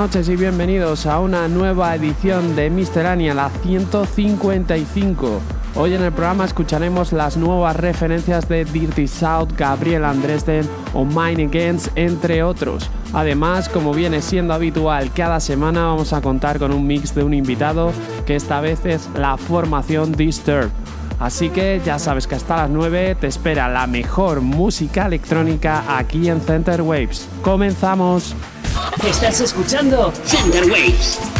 Noches y bienvenidos a una nueva edición de Miscelánea, la 155. Hoy en el programa escucharemos las nuevas referencias de Dirty South, Gabriel Andresden o Mine Against, entre otros. Además, como viene siendo habitual, cada semana vamos a contar con un mix de un invitado, que esta vez es la formación Disturb. Así que ya sabes que hasta las 9 te espera la mejor música electrónica aquí en Center Waves. ¡Comenzamos! Estás escuchando Center Waves.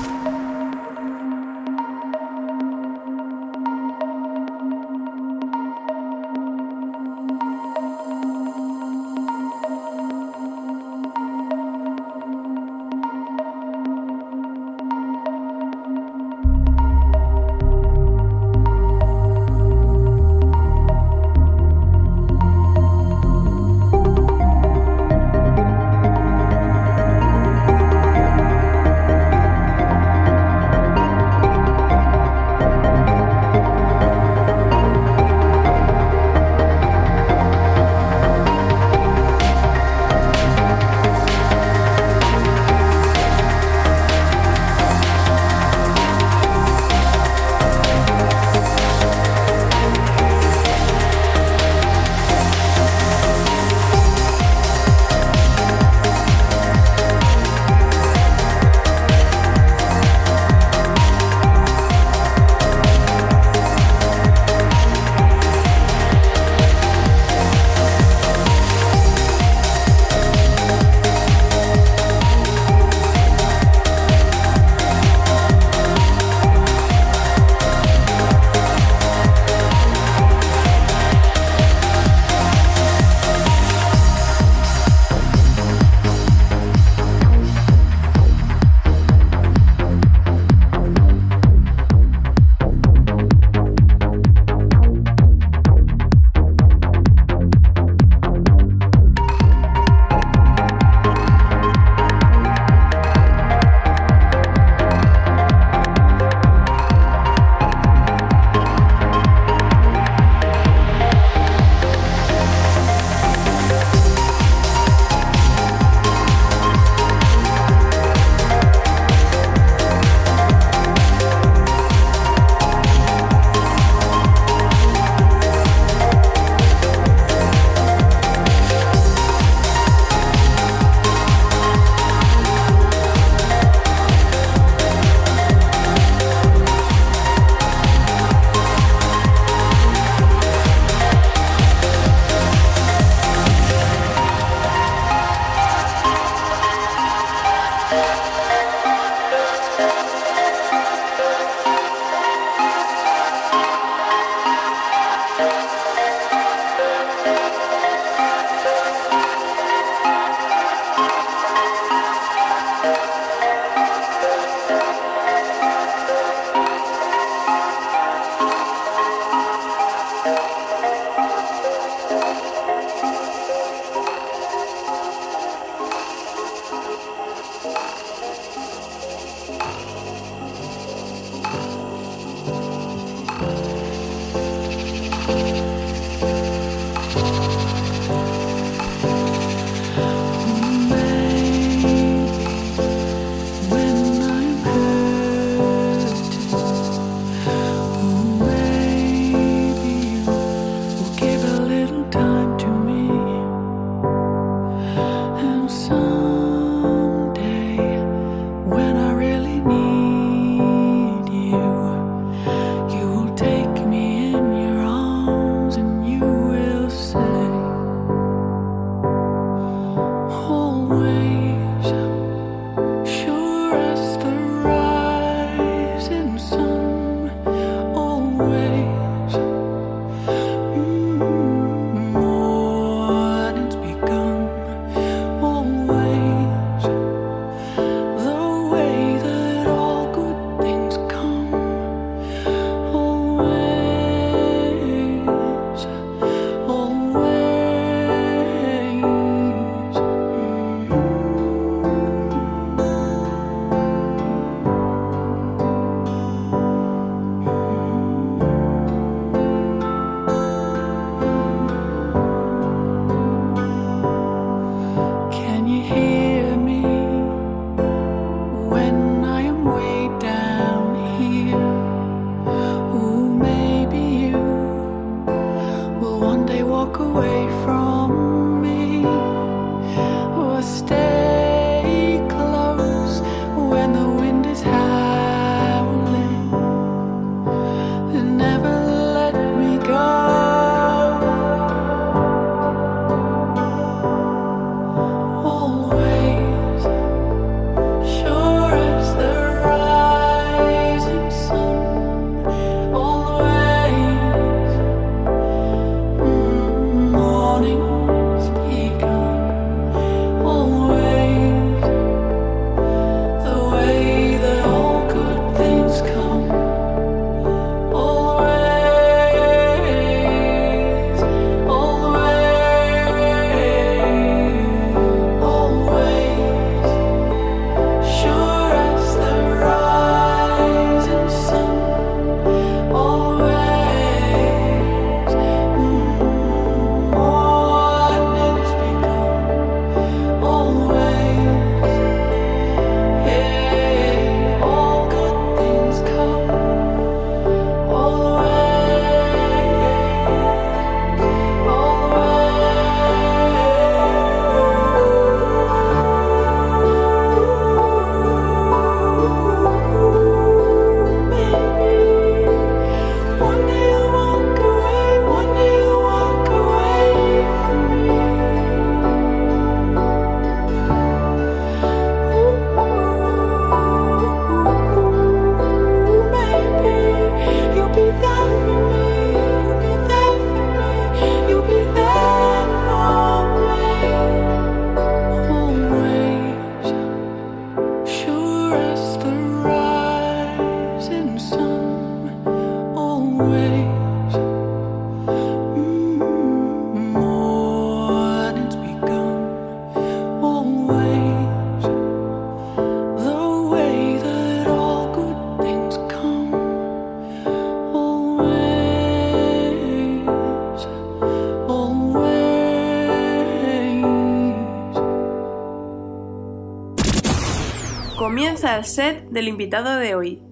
Del invitado de hoy.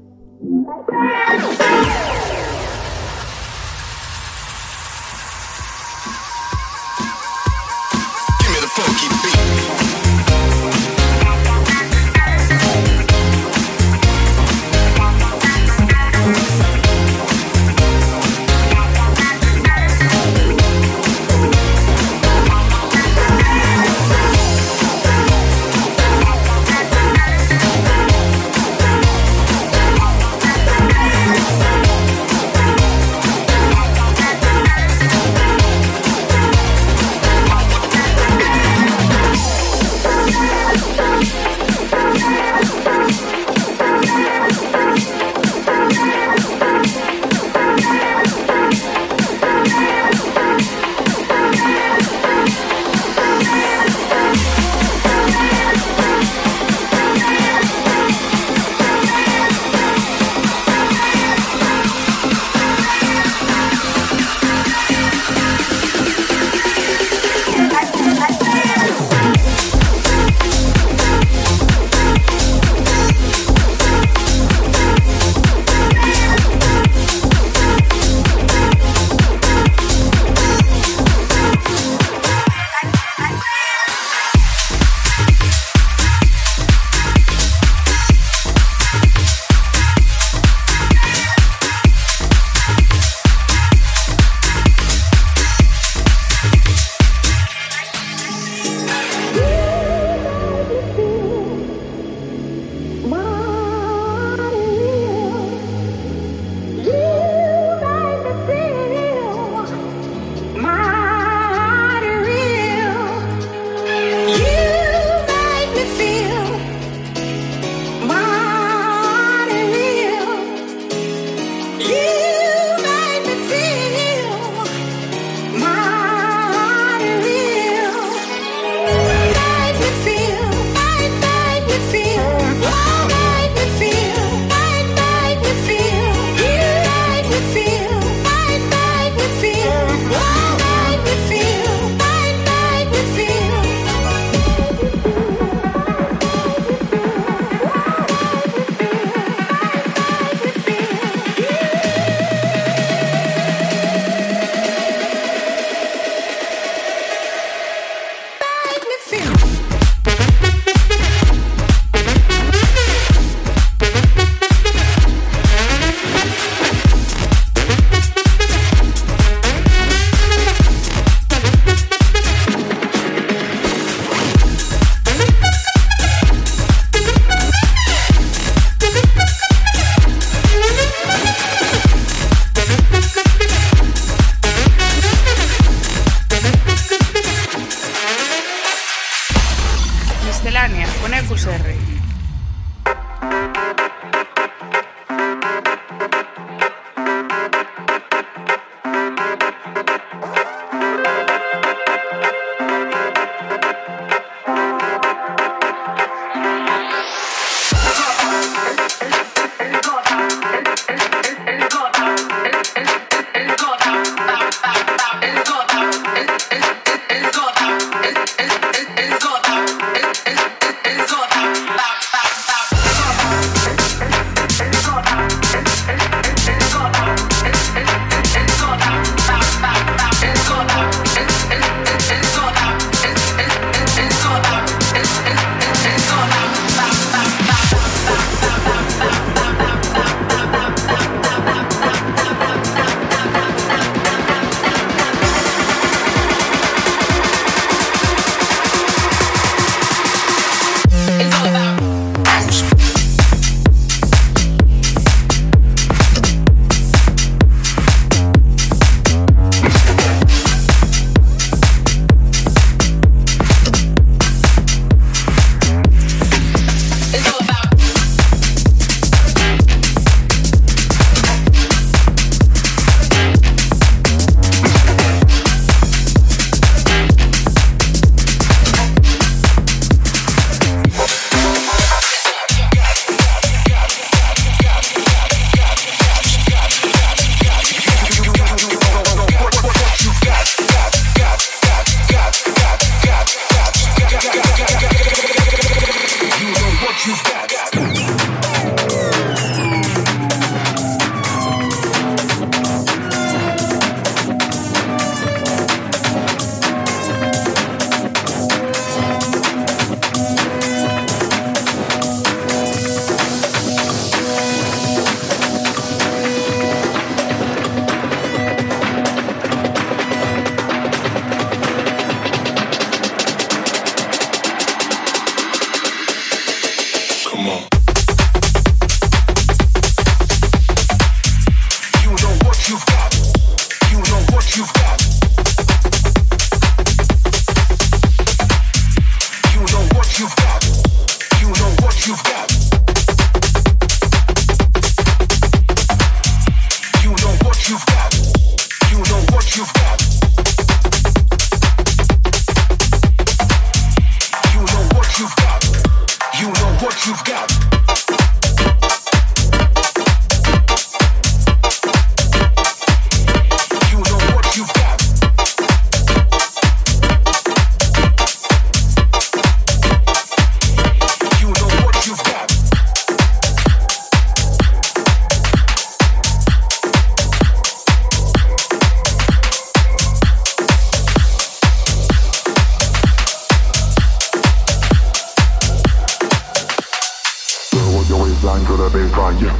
Miscelánea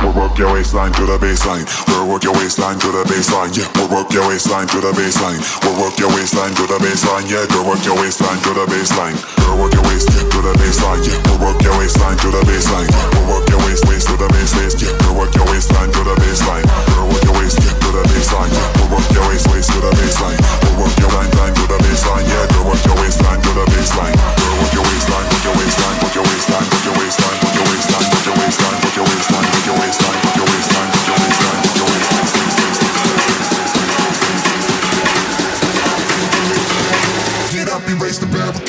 We'll work your waistline to the baseline. We'll work your waistline to the baseline. Yeah, we'll work your waistline to the baseline. We'll work your waistline to the baseline. Yeah, go work your waistline to the baseline. We'll work your waist to the baseline. Yeah, we'll work your waistline to the baseline. We'll work your waist waist to the base. Yeah, we'll work your waistline to the baseline. We'll work your waist to the baseline. Yeah, we'll work your waist waist to the baseline. We'll work your waistline to the baseline. Yeah, go work your waistline to the baseline. We'll work your waistline, work your waistline, work your waistline, work your waistline, work your waistline, work your waistline. Did I erase the barricade?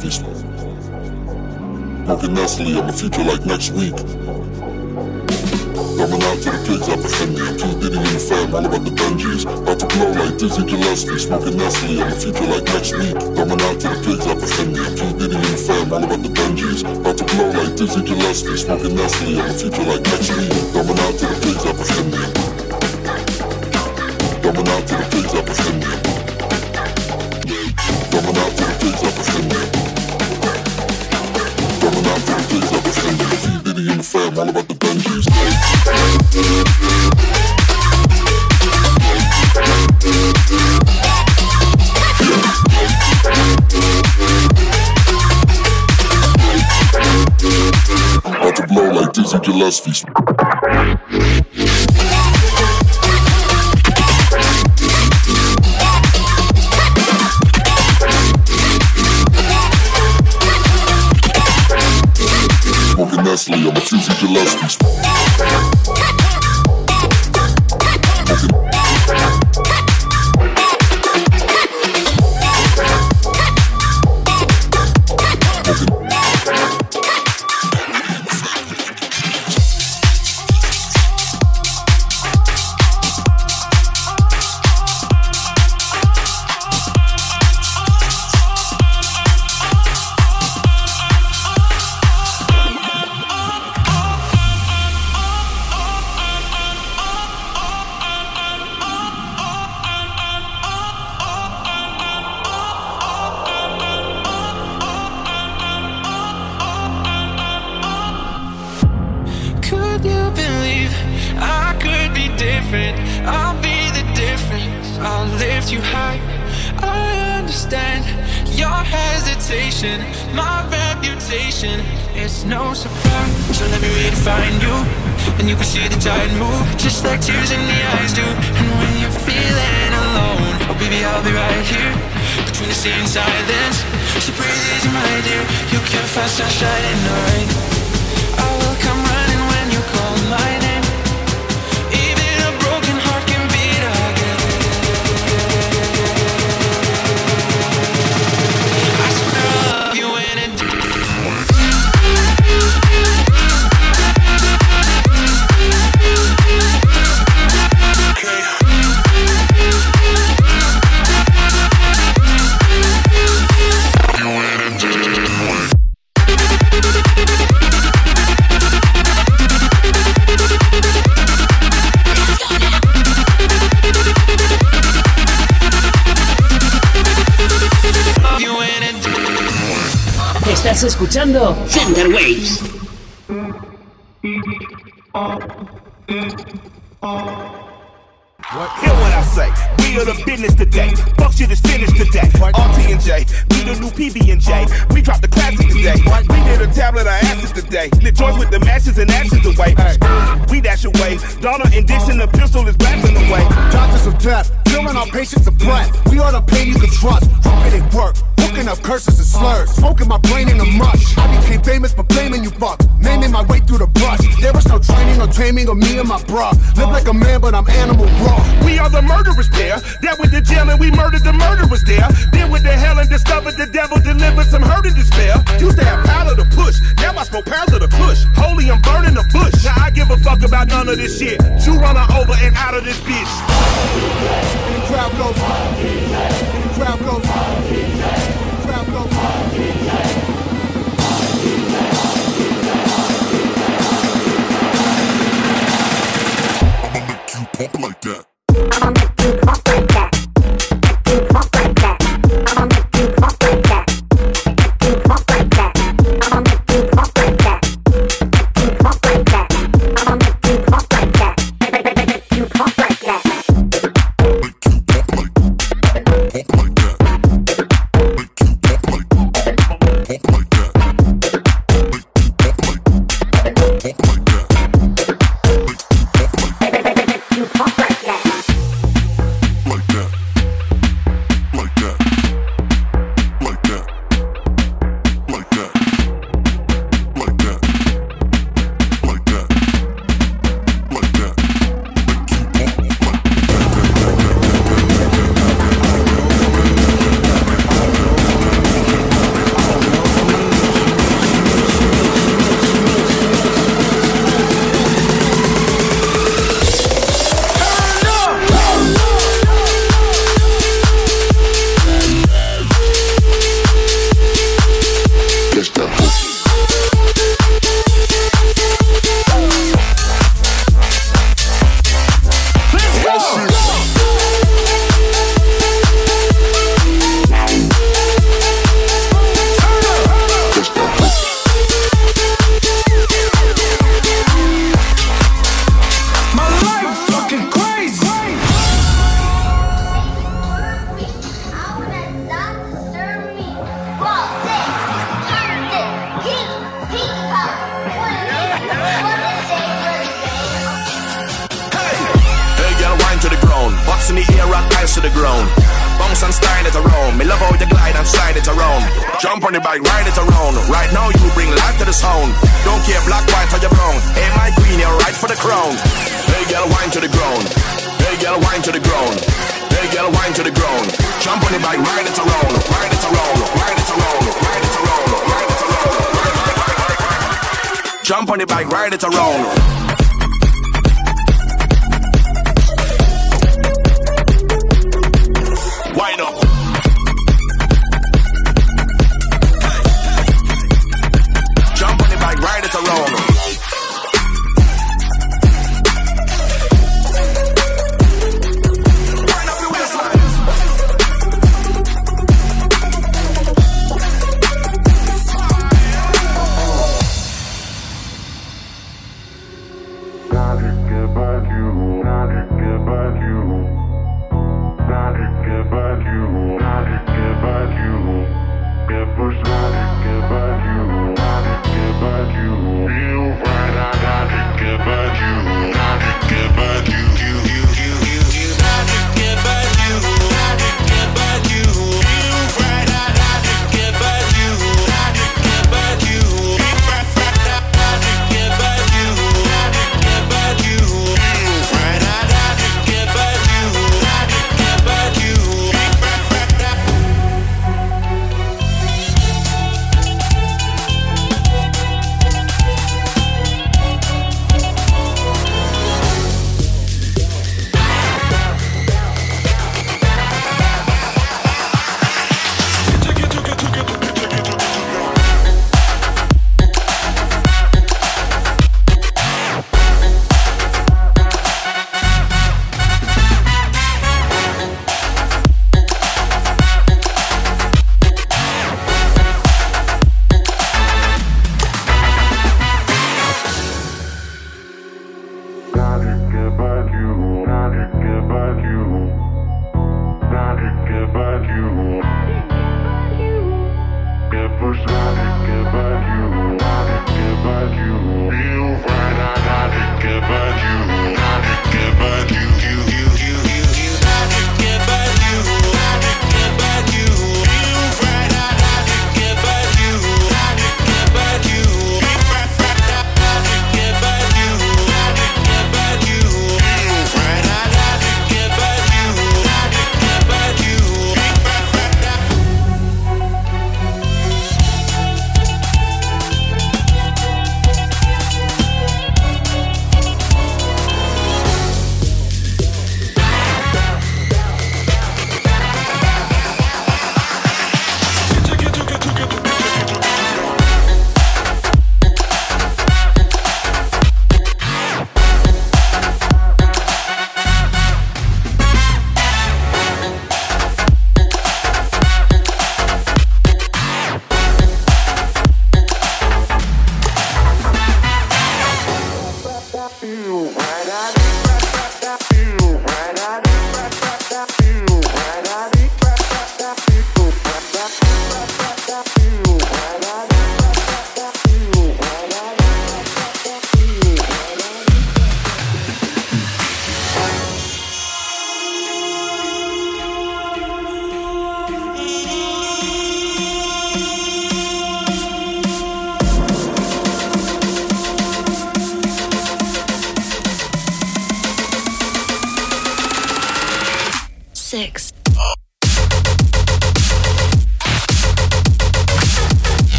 Gillespie. Smoking Nestle, I'm a future like next week. Coming out to the pigs up me. P. Diddy in the fam, all about the Benjis. About to blow like Dizzy Gillespie. Smoking Nestle, I'm a future like next week. Coming out to the pigs up me. P. Diddy in the fam, all about the Benjis. About to blow like Dizzy Gillespie. Smoking Nestle, I'm a future like next week. Coming out to the pigs up me. Coming out to the pigs up me. Coming out to the pigs up up in the fam, all about the. About to blow like Dizzy Gillespie. Leslie. I'm a fusing Gillespie's. Estás escuchando Center Waves. Hear what I say. We are the business today. Fuck shit is finished today. RT and J, we the new PB and J. We dropped the classic today. We did a tablet of ashes today. Lit joints with the matches and ashes away. We dash away. Donner and Blitzen, the pistol is blasting away. Doctors of death, killing our patients of breath. We are the pain you can trust. Fucking it work, hooking up curses and slurs. Smoking my brain in the mush. I became famous for blaming you fuck. Naming my way through the brush. There was no training or taming of me and my bra. Live like a man, but I'm animal raw. We are the murderers there. That went to jail and we murdered the murderers there. Then went to hell and discovered the devil delivered some hurt and despair. Used to have power to push. Now I smoke pounds of the push. Holy, I'm burning the bush. Now I give a fuck about none of this shit. You run over and out of this bitch. And the crowd goes. And the crowd goes. And the crowd goes. I'ma make you pump like that. Make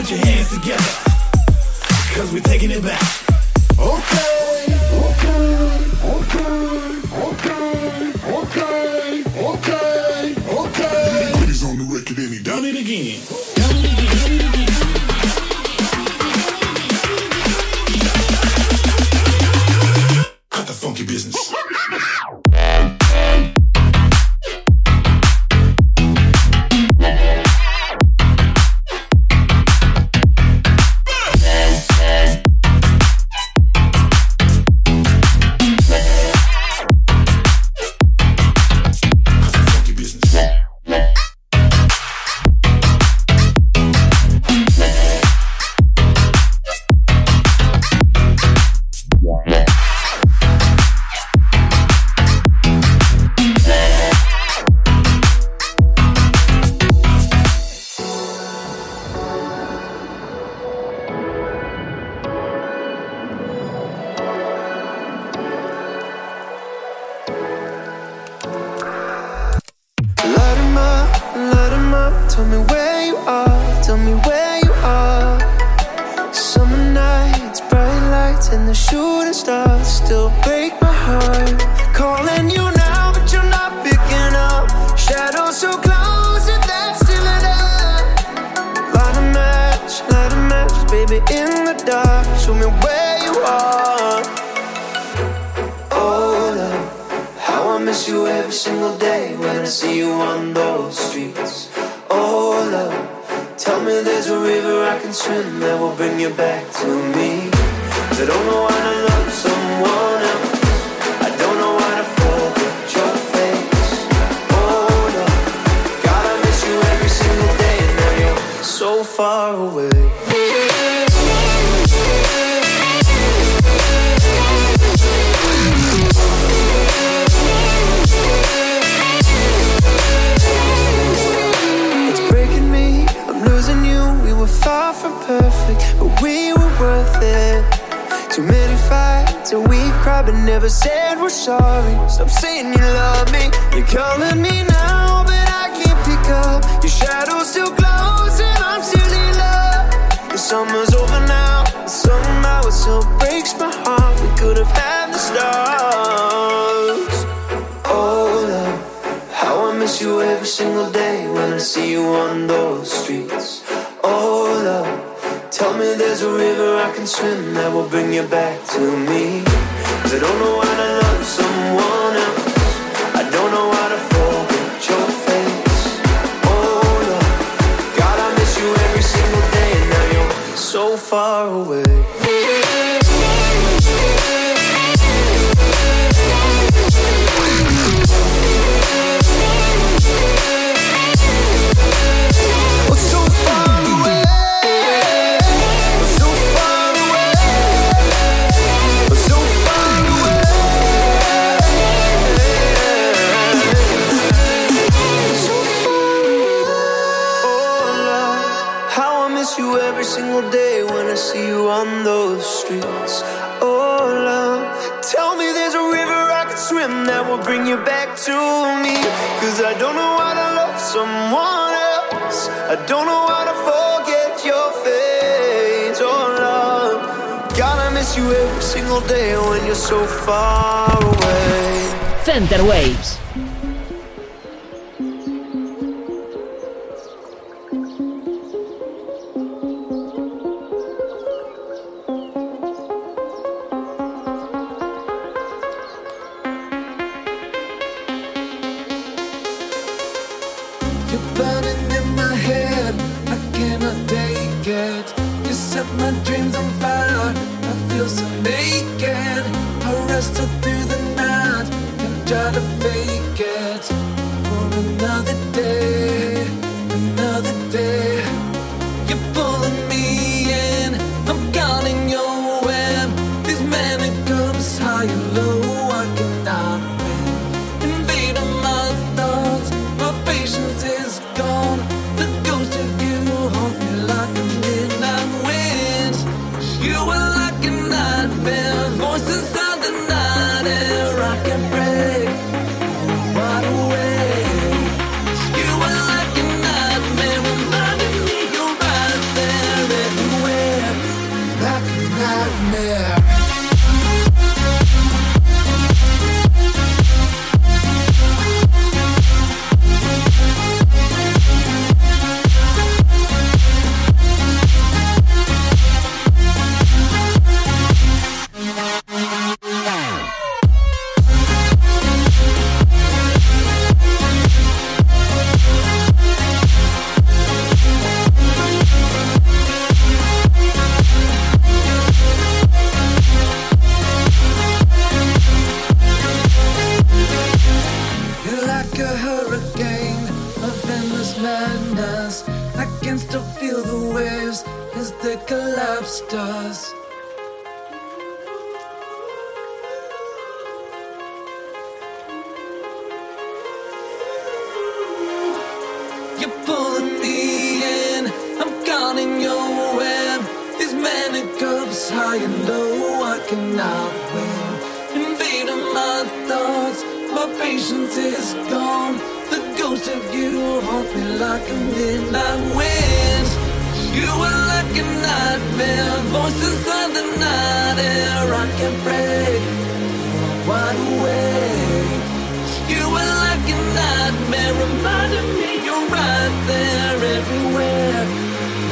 put your hands together, cause we're taking it back. Okay, okay, okay, okay, okay, okay, okay. Please on the record and he done it again. far away. were far from perfect, but we were worth it. Too many fights, and we cried, but never said we're sorry. Stop saying you love me. You're calling me now, but I can't pick up. Your shadow's still glowing. on those streets. Oh, love, tell me there's a river I can swim that will bring you back to me. Cause I don't know when I love someone. you back to me. Cause I don't know how to love someone else. I don't know how to forget your face. Oh, love. Gotta miss you every single day when you're so far away. Center Waves. You're pulling me in, I'm counting your web. These many cups, high and low, I cannot win. Invading my thoughts, my patience is gone. The ghost of you haunts me like a midnight wind. You were like a nightmare, voices of the. I can break, wide awake. You were like a nightmare, reminding me you're right there everywhere.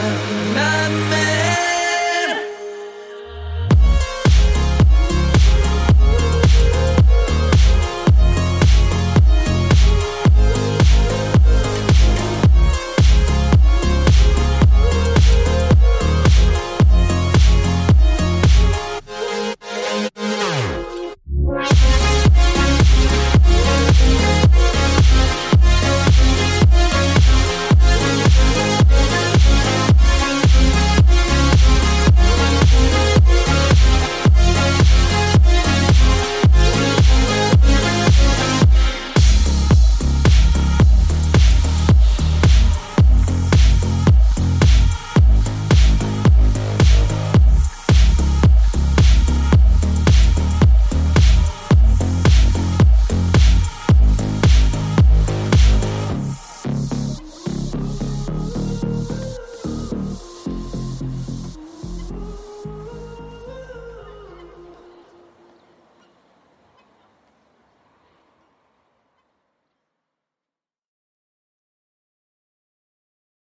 Like a nightmare.